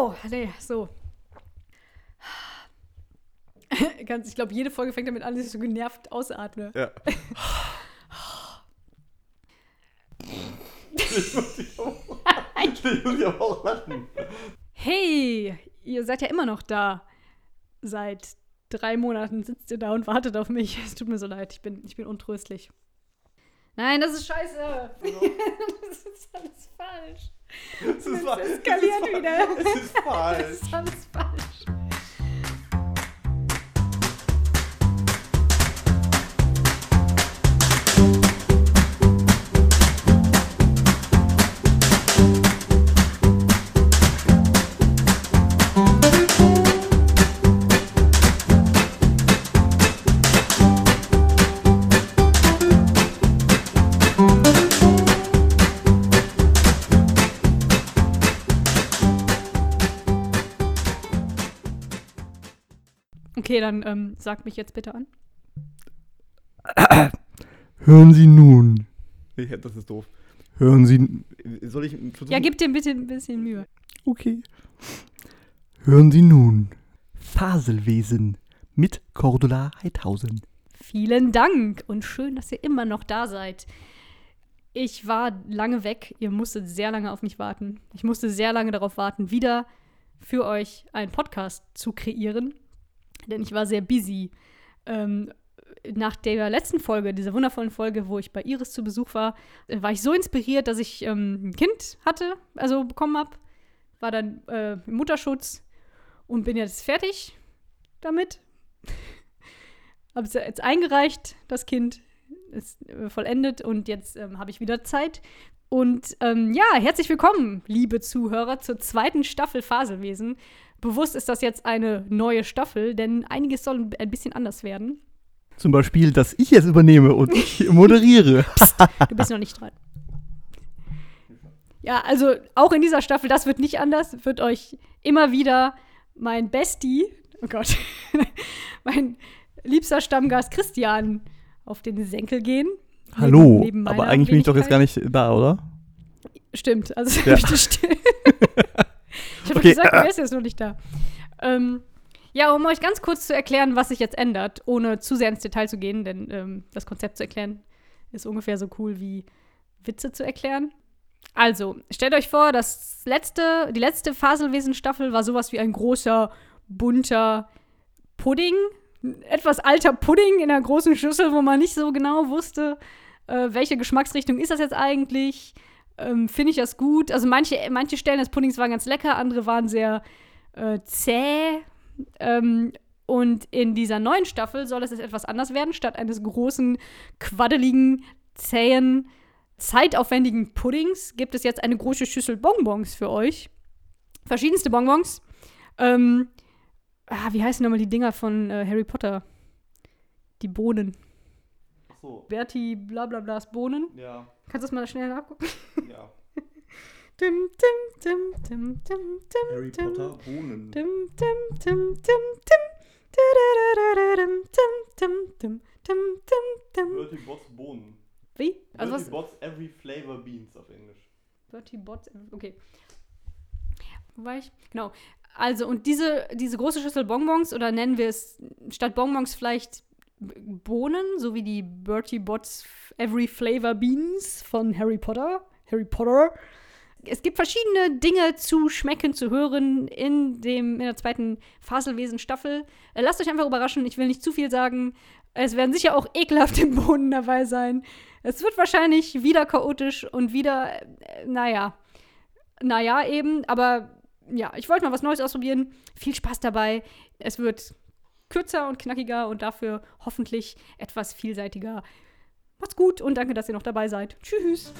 So, nee, so. Ich glaube, jede Folge fängt damit an, dass ich so genervt ausatme. Ja. ich muss dich aber auch lachen. Hey, ihr seid ja immer noch da. Seit drei Monaten sitzt ihr da und wartet auf mich. Es tut mir so leid, ich bin, ich bin untröstlich. Nein, das ist scheiße. das ist. Es ist Es eskaliert wieder. Es ist falsch. Okay, dann ähm, sagt mich jetzt bitte an. Hören Sie nun. Das ist doof. Hören Sie. Soll ich versuchen? Ja, gib dir bitte ein bisschen Mühe. Okay. Hören Sie nun. Faselwesen mit Cordula Heidhausen. Vielen Dank und schön, dass ihr immer noch da seid. Ich war lange weg, ihr musstet sehr lange auf mich warten. Ich musste sehr lange darauf warten, wieder für euch einen Podcast zu kreieren, denn ich war sehr busy. Ähm, nach der letzten Folge, dieser wundervollen Folge, wo ich bei Iris zu Besuch war, äh, war ich so inspiriert, dass ich ähm, ein Kind hatte, also bekommen habe, war dann äh, im Mutterschutz und bin jetzt fertig damit. habe es jetzt eingereicht, das Kind ist äh, vollendet und jetzt ähm, habe ich wieder Zeit. Und ähm, ja, herzlich willkommen, liebe Zuhörer, zur zweiten Staffel Faselwesen. Bewusst ist das jetzt eine neue Staffel, denn einiges soll ein bisschen anders werden. Zum Beispiel, dass ich es übernehme und ich moderiere. Du bist noch nicht dran. Ja, also auch in dieser Staffel, das wird nicht anders, wird euch immer wieder mein Bestie, oh Gott, mein liebster Stammgast Christian auf den Senkel gehen. Hallo. Aber eigentlich bin ich doch jetzt gar nicht da, oder? Stimmt, also Ja. still. Ich habe Okay, gesagt, äh. du wärst jetzt noch nicht da. Ähm, ja, um euch ganz kurz zu erklären, was sich jetzt ändert, ohne zu sehr ins Detail zu gehen, denn ähm, das Konzept zu erklären ist ungefähr so cool wie Witze zu erklären. Also, stellt euch vor, das letzte, die letzte Faselwesen-Staffel war sowas wie ein großer, bunter Pudding. Etwas alter Pudding in einer großen Schüssel, wo man nicht so genau wusste, äh, welche Geschmacksrichtung ist das jetzt eigentlich. Ähm, Finde ich das gut? Also manche, manche Stellen des Puddings waren ganz lecker, andere waren sehr äh, zäh. Ähm, und in dieser neuen Staffel soll es jetzt etwas anders werden. Statt eines großen, quaddeligen, zähen, zeitaufwendigen Puddings gibt es jetzt eine große Schüssel Bonbons für euch. Verschiedenste Bonbons. Ähm, ah, wie heißen nochmal die Dinger von äh, Harry Potter? Die Bohnen. Ach so. Bertie blablablas Bohnen. Ja, Kannst du das mal schnell nachgucken? ja. Dim, dim, dim, dim, dim, dim, Harry dim, Potter, Bohnen. dim, dim, dim, dim, dim. Dim, dim, dim, dim. Bertie Bott's Bohnen. Wie? Also Bertie was? Bott's Every Flavor Beans auf Englisch. Bertie Bots, okay. Wo war ich? Genau. Also, und diese, diese große Schüssel Bonbons, oder nennen wir es statt Bonbons vielleicht Bohnen, so wie die Bertie Bots Every Flavor Beans von Harry Potter. Harry Potter. Es gibt verschiedene Dinge zu schmecken, zu hören in, dem, in der zweiten Faselwesen-Staffel. Äh, lasst euch einfach überraschen, ich will nicht zu viel sagen. Es werden sicher auch ekelhafte Bohnen dabei sein. Es wird wahrscheinlich wieder chaotisch und wieder, äh, naja, naja eben, aber ja, ich wollte mal was Neues ausprobieren. Viel Spaß dabei. Es wird kürzer und knackiger und dafür hoffentlich etwas vielseitiger. Macht's gut und danke, dass ihr noch dabei seid. Tschüss.